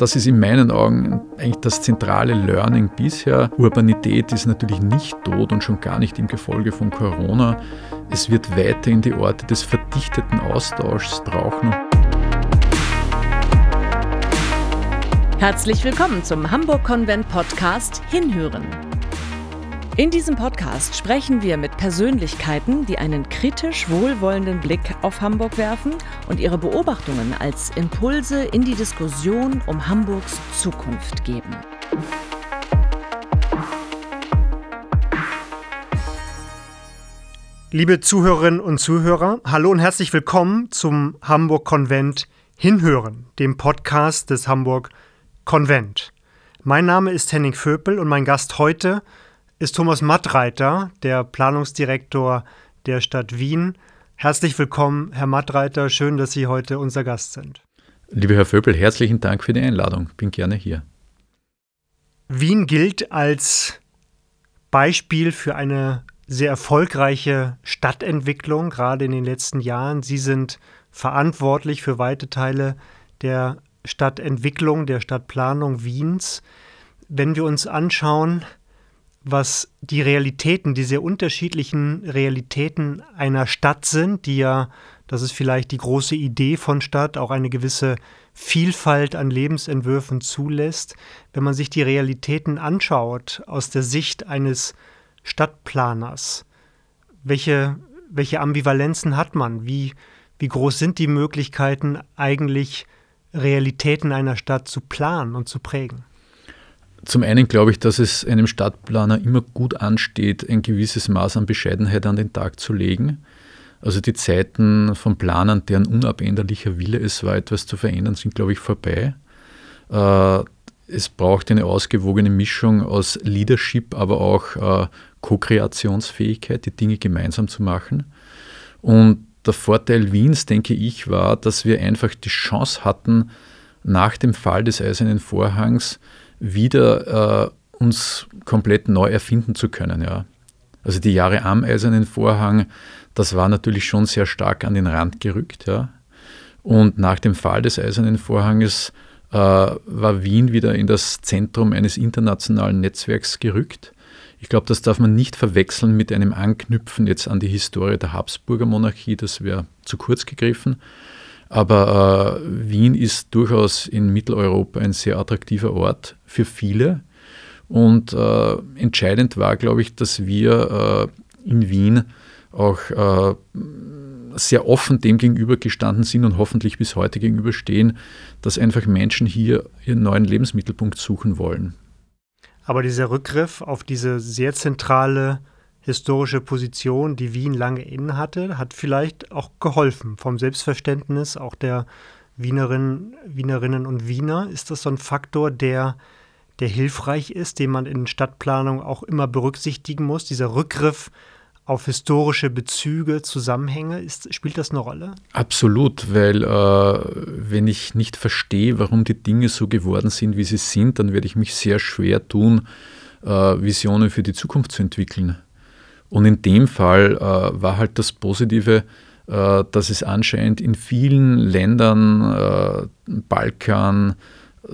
das ist in meinen Augen eigentlich das zentrale Learning bisher. Urbanität ist natürlich nicht tot und schon gar nicht im Gefolge von Corona. Es wird weiterhin die Orte des verdichteten Austauschs brauchen. Herzlich willkommen zum Hamburg Konvent Podcast Hinhören. In diesem Podcast sprechen wir mit Persönlichkeiten, die einen kritisch wohlwollenden Blick auf Hamburg werfen und ihre Beobachtungen als Impulse in die Diskussion um Hamburgs Zukunft geben. Liebe Zuhörerinnen und Zuhörer, hallo und herzlich willkommen zum Hamburg Konvent Hinhören, dem Podcast des Hamburg Konvent. Mein Name ist Henning Vöpel und mein Gast heute ist Thomas Mattreiter, der Planungsdirektor der Stadt Wien. Herzlich willkommen, Herr Mattreiter. Schön, dass Sie heute unser Gast sind. Lieber Herr Vöpel, herzlichen Dank für die Einladung. Bin gerne hier. Wien gilt als Beispiel für eine sehr erfolgreiche Stadtentwicklung, gerade in den letzten Jahren. Sie sind verantwortlich für weite Teile der Stadtentwicklung, der Stadtplanung Wiens. Wenn wir uns anschauen, was die Realitäten, die sehr unterschiedlichen Realitäten einer Stadt sind, die ja, das ist vielleicht die große Idee von Stadt, auch eine gewisse Vielfalt an Lebensentwürfen zulässt. Wenn man sich die Realitäten anschaut aus der Sicht eines Stadtplaners, welche, welche Ambivalenzen hat man? Wie, wie groß sind die Möglichkeiten, eigentlich Realitäten einer Stadt zu planen und zu prägen? Zum einen glaube ich, dass es einem Stadtplaner immer gut ansteht, ein gewisses Maß an Bescheidenheit an den Tag zu legen. Also die Zeiten von Planern, deren unabänderlicher Wille es war, etwas zu verändern, sind, glaube ich, vorbei. Äh, es braucht eine ausgewogene Mischung aus Leadership, aber auch äh, Co-Kreationsfähigkeit, die Dinge gemeinsam zu machen. Und der Vorteil Wiens, denke ich, war, dass wir einfach die Chance hatten, nach dem Fall des Eisernen Vorhangs wieder äh, uns komplett neu erfinden zu können. Ja. Also die Jahre am Eisernen Vorhang, das war natürlich schon sehr stark an den Rand gerückt. Ja. Und nach dem Fall des Eisernen Vorhanges äh, war Wien wieder in das Zentrum eines internationalen Netzwerks gerückt. Ich glaube, das darf man nicht verwechseln mit einem Anknüpfen jetzt an die Historie der Habsburger Monarchie, das wäre zu kurz gegriffen, aber äh, Wien ist durchaus in Mitteleuropa ein sehr attraktiver Ort für viele. Und äh, entscheidend war, glaube ich, dass wir äh, in Wien auch äh, sehr offen dem gegenüber gestanden sind und hoffentlich bis heute gegenüberstehen, dass einfach Menschen hier ihren neuen Lebensmittelpunkt suchen wollen. Aber dieser Rückgriff auf diese sehr zentrale historische Position, die Wien lange inne hatte, hat vielleicht auch geholfen vom Selbstverständnis auch der Wienerinnen, Wienerinnen und Wiener. Ist das so ein Faktor, der, der hilfreich ist, den man in Stadtplanung auch immer berücksichtigen muss? Dieser Rückgriff auf historische Bezüge, Zusammenhänge, ist, spielt das eine Rolle? Absolut, weil äh, wenn ich nicht verstehe, warum die Dinge so geworden sind, wie sie sind, dann werde ich mich sehr schwer tun, äh, Visionen für die Zukunft zu entwickeln. Und in dem Fall äh, war halt das Positive, äh, dass es anscheinend in vielen Ländern, äh, Balkan,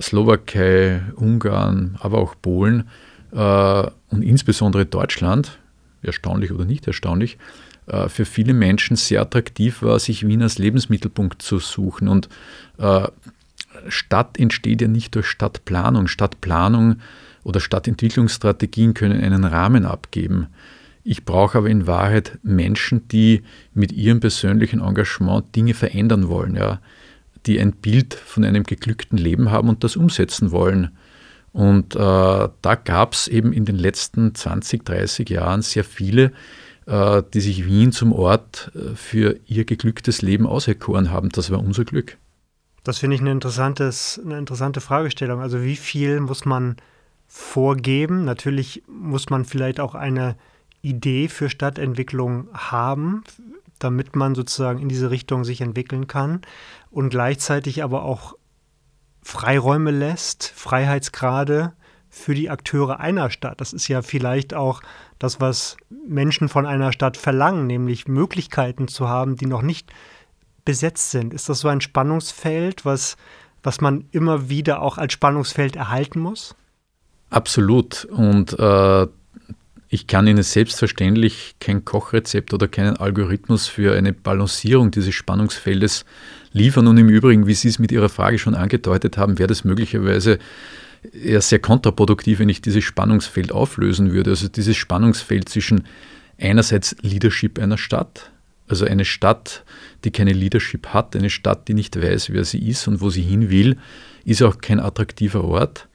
Slowakei, Ungarn, aber auch Polen äh, und insbesondere Deutschland, erstaunlich oder nicht erstaunlich, äh, für viele Menschen sehr attraktiv war, sich Wien als Lebensmittelpunkt zu suchen. Und äh, Stadt entsteht ja nicht durch Stadtplanung. Stadtplanung oder Stadtentwicklungsstrategien können einen Rahmen abgeben. Ich brauche aber in Wahrheit Menschen, die mit ihrem persönlichen Engagement Dinge verändern wollen, ja, die ein Bild von einem geglückten Leben haben und das umsetzen wollen. Und äh, da gab es eben in den letzten 20, 30 Jahren sehr viele, äh, die sich Wien zum Ort äh, für ihr geglücktes Leben auserkoren haben. Das war unser Glück. Das finde ich eine, interessantes, eine interessante Fragestellung. Also wie viel muss man vorgeben? Natürlich muss man vielleicht auch eine Idee für Stadtentwicklung haben, damit man sozusagen in diese Richtung sich entwickeln kann und gleichzeitig aber auch Freiräume lässt, Freiheitsgrade für die Akteure einer Stadt. Das ist ja vielleicht auch das, was Menschen von einer Stadt verlangen, nämlich Möglichkeiten zu haben, die noch nicht besetzt sind. Ist das so ein Spannungsfeld, was, was man immer wieder auch als Spannungsfeld erhalten muss? Absolut. Und äh, ich kann Ihnen selbstverständlich kein Kochrezept oder keinen Algorithmus für eine Balancierung dieses Spannungsfeldes liefern. Und im Übrigen, wie Sie es mit Ihrer Frage schon angedeutet haben, wäre das möglicherweise eher sehr kontraproduktiv, wenn ich dieses Spannungsfeld auflösen würde. Also dieses Spannungsfeld zwischen einerseits Leadership einer Stadt, also eine Stadt, die keine Leadership hat, eine Stadt, die nicht weiß, wer sie ist und wo sie hin will, ist auch kein attraktiver Ort.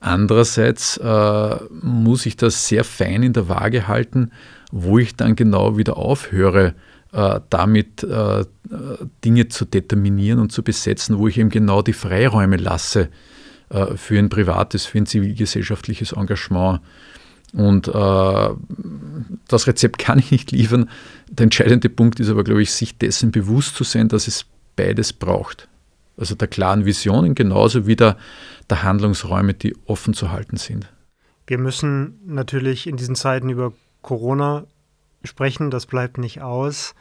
Andererseits äh, muss ich das sehr fein in der Waage halten, wo ich dann genau wieder aufhöre, äh, damit äh, Dinge zu determinieren und zu besetzen, wo ich eben genau die Freiräume lasse äh, für ein privates, für ein zivilgesellschaftliches Engagement. Und das Rezept kann ich nicht liefern. Der entscheidende Punkt ist aber, glaube ich, sich dessen bewusst zu sein, dass es beides braucht. Also der klaren Visionen genauso wie der, der Handlungsräume, die offen zu halten sind. Wir müssen natürlich in diesen Zeiten über Corona sprechen, das bleibt nicht aus.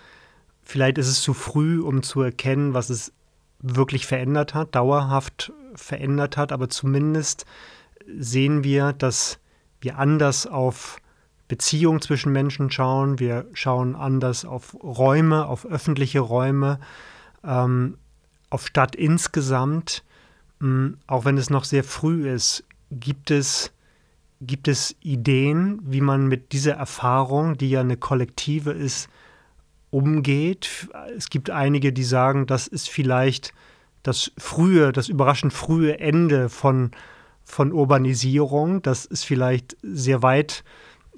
Vielleicht ist es zu früh, um zu erkennen, was es wirklich verändert hat, dauerhaft verändert hat, aber zumindest sehen wir, dass wir anders auf Beziehungen zwischen Menschen schauen, wir schauen anders auf Räume, auf öffentliche Räume, ähm, auf Stadt insgesamt. Ähm, auch wenn es noch sehr früh ist, gibt es, gibt es Ideen, wie man mit dieser Erfahrung, die ja eine kollektive ist, umgeht. Es gibt einige, die sagen, das ist vielleicht das frühe, das überraschend frühe Ende von von Urbanisierung. Das ist vielleicht sehr weit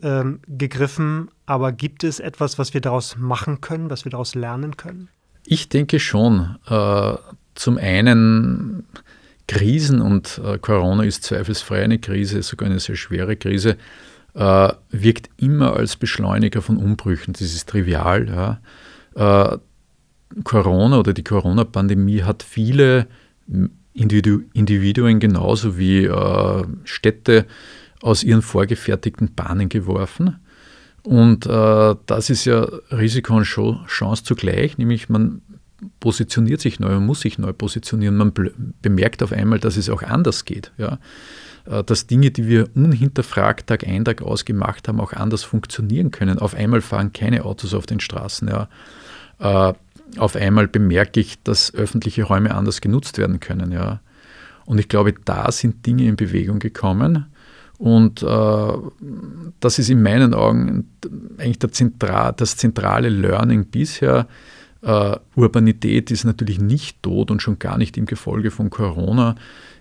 ähm, gegriffen, aber gibt es etwas, was wir daraus machen können, was wir daraus lernen können? Ich denke schon. Äh, zum einen Krisen und äh, Corona ist zweifelsfrei eine Krise, sogar eine sehr schwere Krise, äh, wirkt immer als Beschleuniger von Umbrüchen. Das ist trivial. Ja. Äh, Corona oder die Corona-Pandemie hat viele Individu Individuen genauso wie äh, Städte aus ihren vorgefertigten Bahnen geworfen. Und äh, das ist ja Risiko und Chance zugleich, nämlich man positioniert sich neu, man muss sich neu positionieren. Man bemerkt auf einmal, dass es auch anders geht. Ja? Äh, dass Dinge, die wir unhinterfragt Tag ein, Tag aus gemacht haben, auch anders funktionieren können. Auf einmal fahren keine Autos auf den Straßen. Ja? Äh, auf einmal bemerke ich, dass öffentliche Räume anders genutzt werden können. Ja. Und ich glaube, da sind Dinge in Bewegung gekommen. Und äh, das ist in meinen Augen eigentlich Zentral, das zentrale Learning bisher. Äh, Urbanität ist natürlich nicht tot und schon gar nicht im Gefolge von Corona.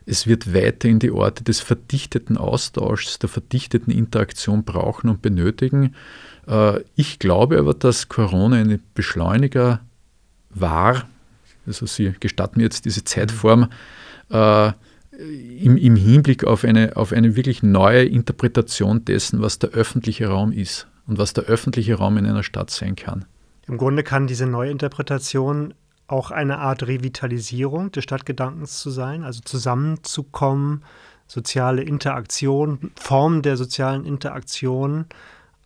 Es wird weiterhin die Orte des verdichteten Austauschs, der verdichteten Interaktion brauchen und benötigen. Äh, ich glaube aber, dass Corona ein Beschleuniger war, also Sie gestatten mir jetzt diese Zeitform, äh, im, im, Hinblick auf eine, auf eine wirklich neue Interpretation dessen, was der öffentliche Raum ist und was der öffentliche Raum in einer Stadt sein kann. Im Grunde kann diese neue Interpretation auch eine Art Revitalisierung des Stadtgedankens zu sein, also zusammenzukommen, soziale Interaktion, Formen der sozialen Interaktion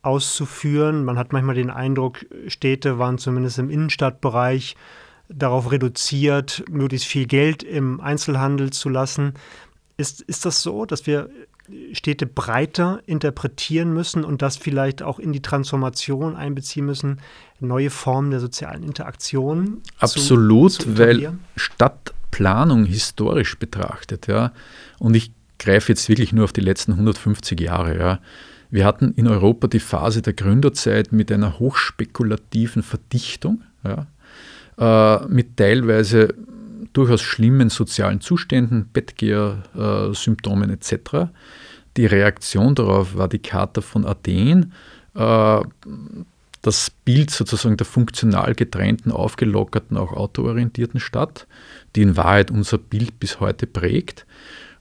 auszuführen. Man hat manchmal den Eindruck, Städte waren zumindest im Innenstadtbereich darauf reduziert, möglichst viel Geld im Einzelhandel zu lassen. Ist, ist das so, dass wir Städte breiter interpretieren müssen und das vielleicht auch in die Transformation einbeziehen müssen, neue Formen der sozialen Interaktion? Absolut, zu, zu weil Stadtplanung historisch betrachtet, ja, und ich greife jetzt wirklich nur auf die letzten 150 Jahre, ja, wir hatten in Europa die Phase der Gründerzeit mit einer hochspekulativen Verdichtung, ja, äh, mit teilweise durchaus schlimmen sozialen Zuständen, Bettgeher-Symptomen äh, etc. Die Reaktion darauf war die Charta von Athen, äh, das Bild sozusagen der funktional getrennten, aufgelockerten, auch autoorientierten Stadt, die in Wahrheit unser Bild bis heute prägt.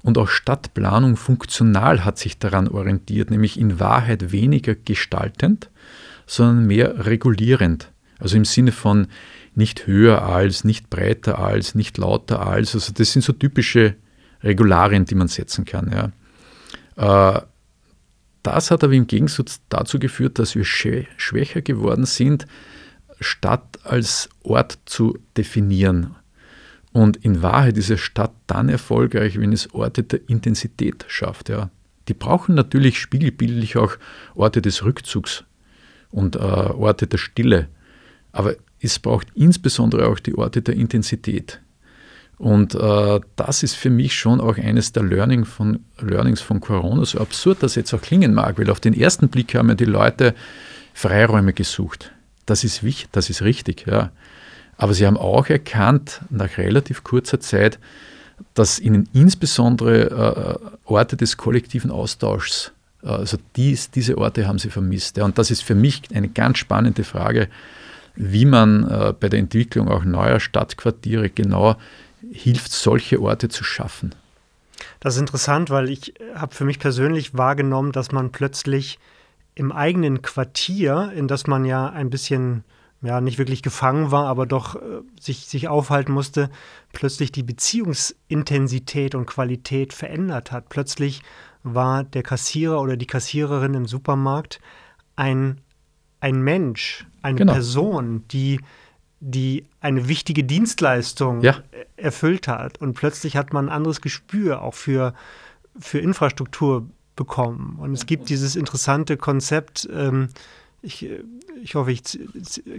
Und auch Stadtplanung funktional hat sich daran orientiert, nämlich in Wahrheit weniger gestaltend, sondern mehr regulierend. Also im Sinne von nicht höher als, nicht breiter als, nicht lauter als. Also das sind so typische Regularien, die man setzen kann. Ja. Äh, das hat aber im Gegensatz dazu geführt, dass wir schwächer geworden sind, Stadt als Ort zu definieren Und in Wahrheit ist eine Stadt dann erfolgreich, wenn es Orte der Intensität schafft. Ja. Die brauchen natürlich spiegelbildlich auch Orte des Rückzugs und äh, Orte der Stille. Aber es braucht insbesondere auch die Orte der Intensität. Und äh, das ist für mich schon auch eines der Learning von, Learnings von Corona, so absurd das jetzt auch klingen mag, weil auf den ersten Blick haben ja die Leute Freiräume gesucht. Das ist wichtig, das ist richtig, ja. Aber sie haben auch erkannt, nach relativ kurzer Zeit, dass ihnen insbesondere äh, Orte des kollektiven Austauschs, äh, also dies, diese Orte haben sie vermisst. Ja. Und das ist für mich eine ganz spannende Frage, wie man äh, bei der Entwicklung auch neuer Stadtquartiere genau hilft, solche Orte zu schaffen. Das ist interessant, weil ich habe für mich persönlich wahrgenommen, dass man plötzlich im eigenen Quartier, in das man ja ein bisschen ja nicht wirklich gefangen war, aber doch äh, sich, sich aufhalten musste, plötzlich die Beziehungsintensität und Qualität verändert hat. Plötzlich war der Kassierer oder die Kassiererin im Supermarkt ein, ein Mensch, eine genau. Person, die die eine wichtige Dienstleistung ja. erfüllt hat. Und plötzlich hat man ein anderes Gespür auch für, für Infrastruktur bekommen. Und es gibt dieses interessante Konzept, ähm, ich, ich hoffe, ich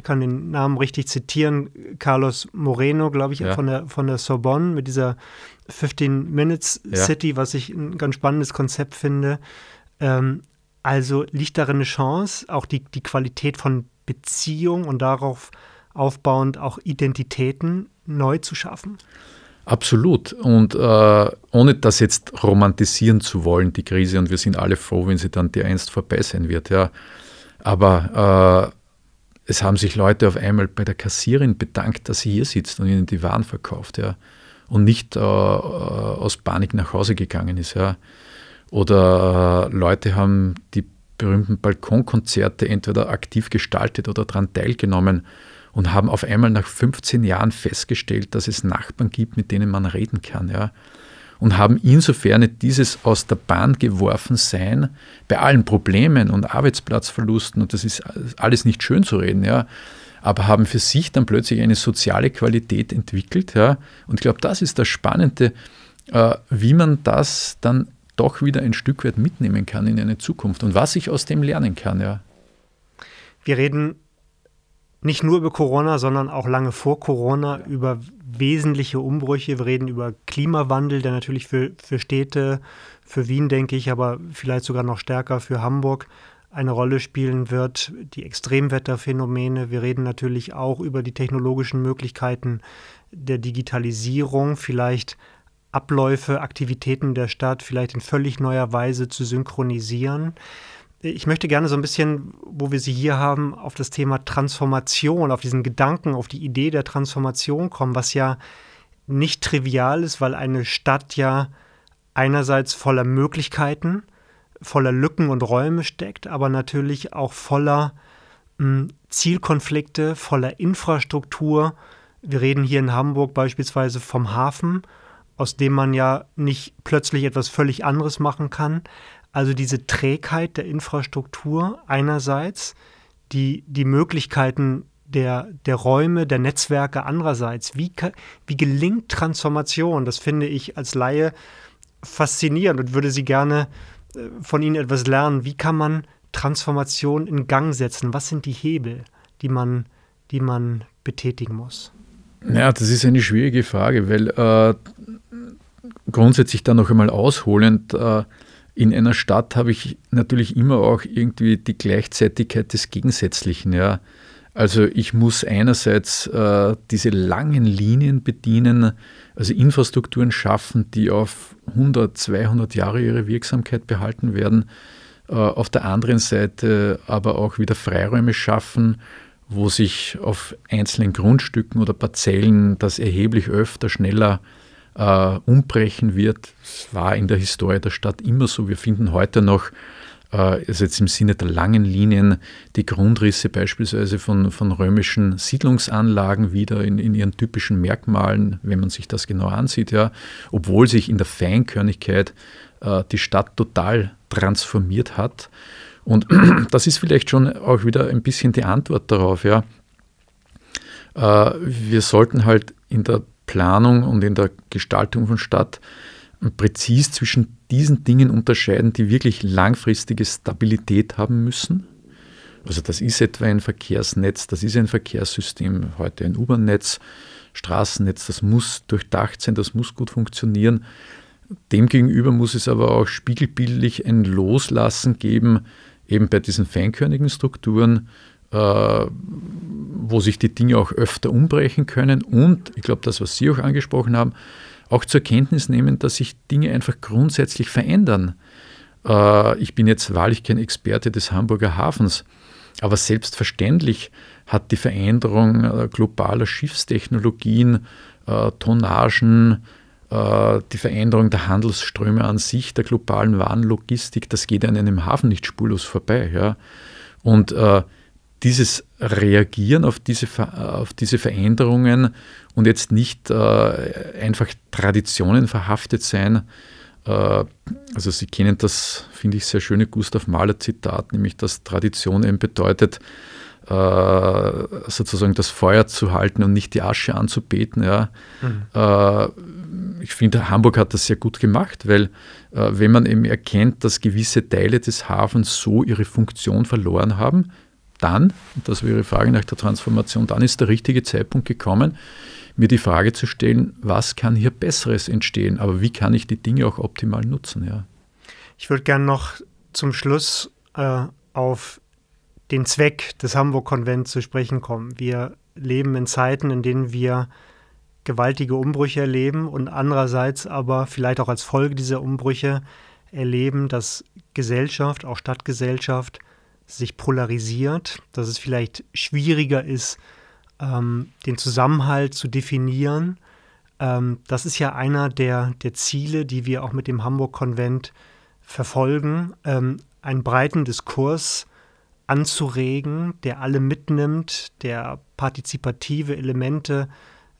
kann den Namen richtig zitieren, Carlos Moreno, glaube ich, ja. von, der, von der Sorbonne mit dieser 15 Minutes City, ja. was ich ein ganz spannendes Konzept finde. Ähm, also liegt darin eine Chance, auch die, die Qualität von Beziehung und darauf aufbauend auch Identitäten neu zu schaffen? Absolut. Und äh, ohne das jetzt romantisieren zu wollen, die Krise, und wir sind alle froh, wenn sie dann dereinst vorbei sein wird, ja. Aber äh, es haben sich Leute auf einmal bei der Kassierin bedankt, dass sie hier sitzt und ihnen die Waren verkauft, ja. Und nicht äh aus Panik nach Hause gegangen ist, ja. Oder äh, Leute haben die berühmten Balkonkonzerte entweder aktiv gestaltet oder daran teilgenommen und haben auf einmal nach 15 Jahren festgestellt, dass es Nachbarn gibt, mit denen man reden kann. Ja? Und haben insofern dieses aus der Bahn geworfen Sein bei allen Problemen und Arbeitsplatzverlusten, und das ist alles nicht schön zu reden, ja, aber haben für sich dann plötzlich eine soziale Qualität entwickelt. Ja? Und ich glaube, das ist das Spannende, äh, wie man das dann doch wieder ein Stück weit mitnehmen kann in eine Zukunft und was ich aus dem lernen kann. Ja. Wir reden nicht nur über Corona, sondern auch lange vor Corona über wesentliche Umbrüche. Wir reden über Klimawandel, der natürlich für, für Städte, für Wien, denke ich, aber vielleicht sogar noch stärker für Hamburg eine Rolle spielen wird. Die Extremwetterphänomene. Wir reden natürlich auch über die technologischen Möglichkeiten der Digitalisierung, vielleicht Abläufe, Aktivitäten der Stadt vielleicht in völlig neuer Weise zu synchronisieren. Ich möchte gerne so ein bisschen, wo wir Sie hier haben, auf das Thema Transformation, auf diesen Gedanken, auf die Idee der Transformation kommen, was ja nicht trivial ist, weil eine Stadt ja einerseits voller Möglichkeiten, voller Lücken und Räume steckt, aber natürlich auch voller hm, Zielkonflikte, voller Infrastruktur. Wir reden hier in Hamburg beispielsweise vom Hafen, aus dem man ja nicht plötzlich etwas völlig anderes machen kann, also diese Trägheit der Infrastruktur einerseits, die, die Möglichkeiten der, der Räume, der Netzwerke andererseits. Wie, wie gelingt Transformation? Das finde ich als Laie faszinierend und würde Sie gerne äh, von Ihnen etwas lernen. Wie kann man Transformation in Gang setzen? Was sind die Hebel, die man, die man betätigen muss? Ja, das ist eine schwierige Frage, weil äh, grundsätzlich da noch einmal ausholend, äh, in einer Stadt habe ich natürlich immer auch irgendwie die Gleichzeitigkeit des Gegensätzlichen. Ja. Also ich muss einerseits äh, diese langen Linien bedienen, also Infrastrukturen schaffen, die auf 100, 200 Jahre ihre Wirksamkeit behalten werden. Äh, auf der anderen Seite aber auch wieder Freiräume schaffen, wo sich auf einzelnen Grundstücken oder Parzellen das erheblich öfter, schneller äh, umbrechen wird. Es war in der Historie der Stadt immer so. Wir finden heute noch, äh, also jetzt im Sinne der langen Linien, die Grundrisse beispielsweise von, von römischen Siedlungsanlagen wieder in, in ihren typischen Merkmalen, wenn man sich das genau ansieht, ja, obwohl sich in der Feinkörnigkeit äh, die Stadt total transformiert hat. Und das ist vielleicht schon auch wieder ein bisschen die Antwort darauf, ja. Äh, wir sollten halt in der Planung und in der Gestaltung von Stadt präzis zwischen diesen Dingen unterscheiden, die wirklich langfristige Stabilität haben müssen. Also das ist etwa ein Verkehrsnetz, das ist ein Verkehrssystem, heute ein U-Bahn-Netz, Straßennetz, das muss durchdacht sein, das muss gut funktionieren. Demgegenüber muss es aber auch spiegelbildlich ein Loslassen geben, eben bei diesen feinkörnigen Strukturen, äh, wo sich die Dinge auch öfter umbrechen können und, ich glaube, das, was Sie auch angesprochen haben, auch zur Kenntnis nehmen, dass sich Dinge einfach grundsätzlich verändern. Äh, ich bin jetzt wahrlich kein Experte des Hamburger Hafens, aber selbstverständlich hat die Veränderung äh, globaler Schiffstechnologien, Tonnagen, die Veränderung der Handelsströme an sich, der globalen Warenlogistik, das geht an einem Hafen nicht spurlos vorbei. Ja. Und äh, dieses Reagieren auf diese, auf diese Veränderungen und jetzt nicht äh, einfach Traditionen verhaftet sein. Äh, also Sie kennen das, finde ich, sehr schöne Gustav Mahler Zitat, nämlich dass Tradition eben bedeutet, äh, sozusagen das Feuer zu halten und nicht die Asche anzubeten. Ja. Mhm. Ich finde, Hamburg hat das sehr gut gemacht, weil äh, wenn man eben erkennt, dass gewisse Teile des Hafens so ihre Funktion verloren haben, dann, und das wäre die Frage nach der Transformation, dann ist der richtige Zeitpunkt gekommen, mir die Frage zu stellen, was kann hier Besseres entstehen, aber wie kann ich die Dinge auch optimal nutzen. Ja. Ich würde gerne noch zum Schluss äh, auf den Zweck des Hamburg-Konvents zu sprechen kommen. Wir leben in Zeiten, in denen wir gewaltige Umbrüche erleben und andererseits aber vielleicht auch als Folge dieser Umbrüche erleben, dass Gesellschaft, auch Stadtgesellschaft, sich polarisiert, dass es vielleicht schwieriger ist, ähm, den Zusammenhalt zu definieren. Ähm, das ist ja einer der, der Ziele, die wir auch mit dem Hamburg-Konvent verfolgen, ähm, einen breiten Diskurs anzuregen, der alle mitnimmt, der partizipative Elemente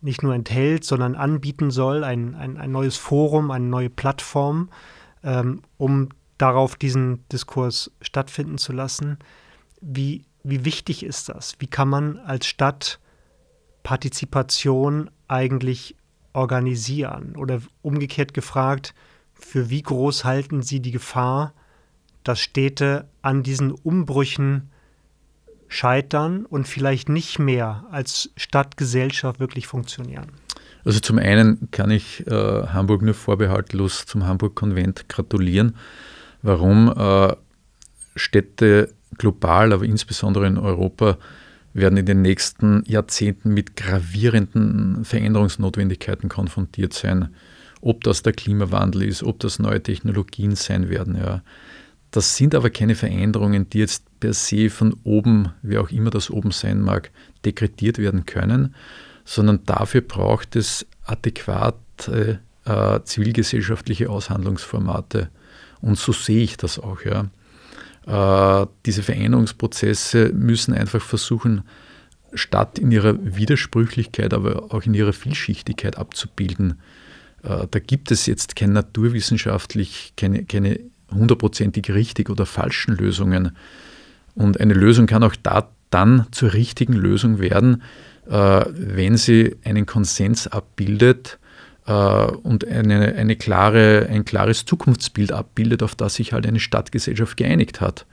nicht nur enthält, sondern anbieten soll, ein, ein, ein neues Forum, eine neue Plattform, ähm, um darauf diesen Diskurs stattfinden zu lassen. Wie, wie wichtig ist das? Wie kann man als Stadt Partizipation eigentlich organisieren? Oder umgekehrt gefragt, für wie groß halten Sie die Gefahr, dass Städte an diesen Umbrüchen scheitern und vielleicht nicht mehr als Stadtgesellschaft wirklich funktionieren? Also zum einen kann ich äh, Hamburg nur vorbehaltlos zum Hamburg-Konvent gratulieren. Warum äh, Städte global, aber insbesondere in Europa, werden in den nächsten Jahrzehnten mit gravierenden Veränderungsnotwendigkeiten konfrontiert sein. Ob das der Klimawandel ist, ob das neue Technologien sein werden. Ja. Das sind aber keine Veränderungen, die jetzt per se von oben, wie auch immer das oben sein mag, dekretiert werden können, sondern dafür braucht es adäquate äh, zivilgesellschaftliche Aushandlungsformate. Und so sehe ich das auch. Ja. Äh, diese Veränderungsprozesse müssen einfach versuchen, statt in ihrer Widersprüchlichkeit, aber auch in ihrer Vielschichtigkeit abzubilden. Äh, da gibt es jetzt kein naturwissenschaftlich, keine, keine hundertprozentig richtig oder falschen Lösungen. Und eine Lösung kann auch da, dann zur richtigen Lösung werden, äh, wenn sie einen Konsens abbildet, äh, und eine, eine klare, ein klares Zukunftsbild abbildet, auf das sich halt eine Stadtgesellschaft geeinigt hat.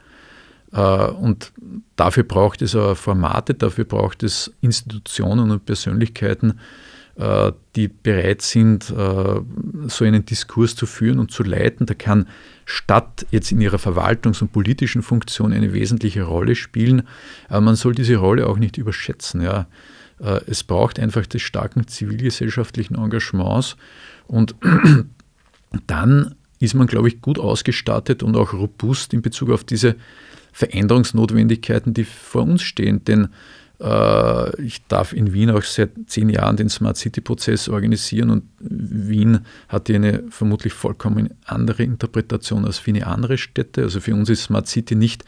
Äh, und dafür braucht es Formate, dafür braucht es Institutionen und Persönlichkeiten, die bereit sind, so einen Diskurs zu führen und zu leiten. Da kann Stadt jetzt in ihrer verwaltungs- und politischen Funktion eine wesentliche Rolle spielen, aber man soll diese Rolle auch nicht überschätzen. Ja. Äh, es braucht einfach des starken zivilgesellschaftlichen Engagements und dann ist man, glaube ich, gut ausgestattet und auch robust in Bezug auf diese Veränderungsnotwendigkeiten, die vor uns stehen. Denn äh, ich darf in Wien auch seit zehn Jahren den Smart City-Prozess organisieren und Wien hat hier eine vermutlich vollkommen andere Interpretation als viele andere Städte. Also für uns ist Smart City nicht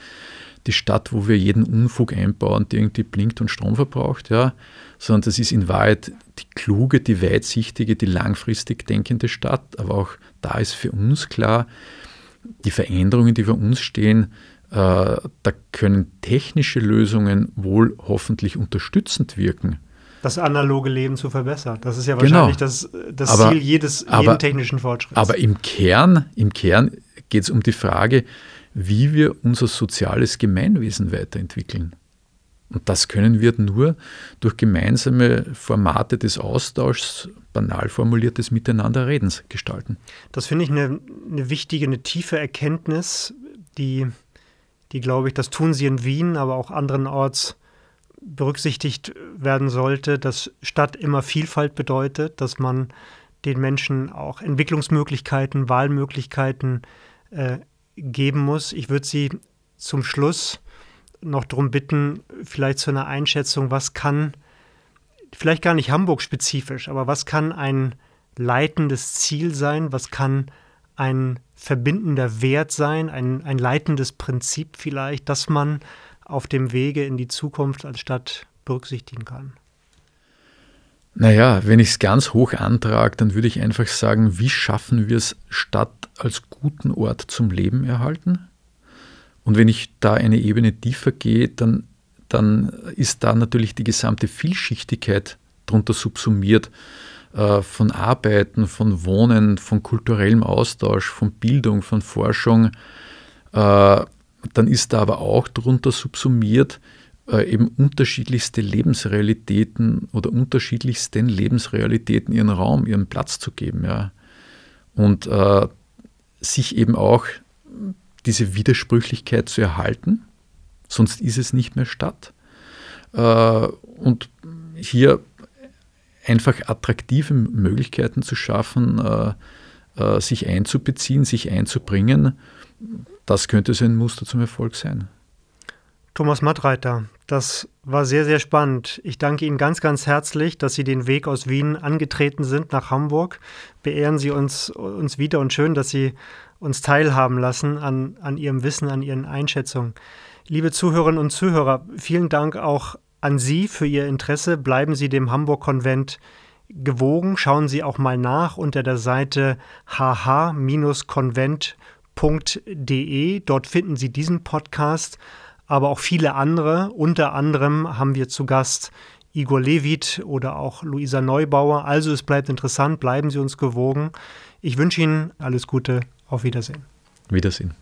die Stadt, wo wir jeden Unfug einbauen, der irgendwie blinkt und Strom verbraucht, ja, sondern das ist in Wahrheit die kluge, die weitsichtige, die langfristig denkende Stadt. Aber auch da ist für uns klar, die Veränderungen, die vor uns stehen, äh, da können technische Lösungen wohl hoffentlich unterstützend wirken. das analoge Leben zu verbessern. Das ist ja genau. wahrscheinlich genau. das, das aber, Ziel jedes aber, jeden technischen Fortschritts. Aber im Kern, im Kern geht es um die Frage, wie wir unser soziales Gemeinwesen weiterentwickeln. Und das können wir nur durch gemeinsame Formate des Austauschs, banal formuliertes Miteinanderredens gestalten. Das finde ich eine, eine wichtige, eine tiefe Erkenntnis, die, die, glaube ich, das tun Sie in Wien, aber auch anderenorts berücksichtigt werden sollte, dass Stadt immer Vielfalt bedeutet, dass man den Menschen auch Entwicklungsmöglichkeiten, Wahlmöglichkeiten äh, geben muss. Ich würde Sie zum Schluss noch darum bitten, vielleicht zu einer Einschätzung, was kann, vielleicht gar nicht Hamburg-spezifisch, aber was kann ein leitendes Ziel sein, was kann ein verbindender Wert sein, ein, ein leitendes Prinzip vielleicht, das man auf dem Wege in die Zukunft als Stadt berücksichtigen kann? Naja, wenn ich es ganz hoch antrage, dann würde ich einfach sagen, wie schaffen wir es, Stadt als guten Ort zum Leben erhalten? Und wenn ich da eine Ebene tiefer gehe, dann, dann ist da natürlich die gesamte Vielschichtigkeit darunter subsumiert von Arbeiten, von Wohnen, von kulturellem Austausch, von Bildung, von Forschung. Äh, dann ist da aber auch darunter subsumiert, äh, eben unterschiedlichste Lebensrealitäten oder unterschiedlichsten Lebensrealitäten ihren Raum, ihren Platz zu geben. Ja. Und äh, sich eben auch diese Widersprüchlichkeit zu erhalten, sonst ist es nicht mehr Stadt. Äh, und hier einfach attraktive Möglichkeiten zu schaffen, äh, äh, sich einzubeziehen, sich einzubringen, das könnte so ein Muster zum Erfolg sein. Thomas Mattreiter, das war sehr, sehr spannend. Ich danke Ihnen ganz, ganz herzlich, dass Sie den Weg aus Wien angetreten sind nach Hamburg. Beehren Sie uns, uns wieder und schön, dass Sie uns teilhaben lassen an, an Ihrem Wissen, an Ihren Einschätzungen. Liebe Zuhörerinnen und Zuhörer, vielen Dank auch an Sie für Ihr Interesse. Bleiben Sie dem Hamburg-Konvent gewogen. Schauen Sie auch mal nach unter der Seite hh-konvent.de. Dort finden Sie diesen Podcast, aber auch viele andere. Unter anderem haben wir zu Gast Igor Levit oder auch Luisa Neubauer. Also es bleibt interessant, bleiben Sie uns gewogen. Ich wünsche Ihnen alles Gute auf Wiedersehen. Wiedersehen.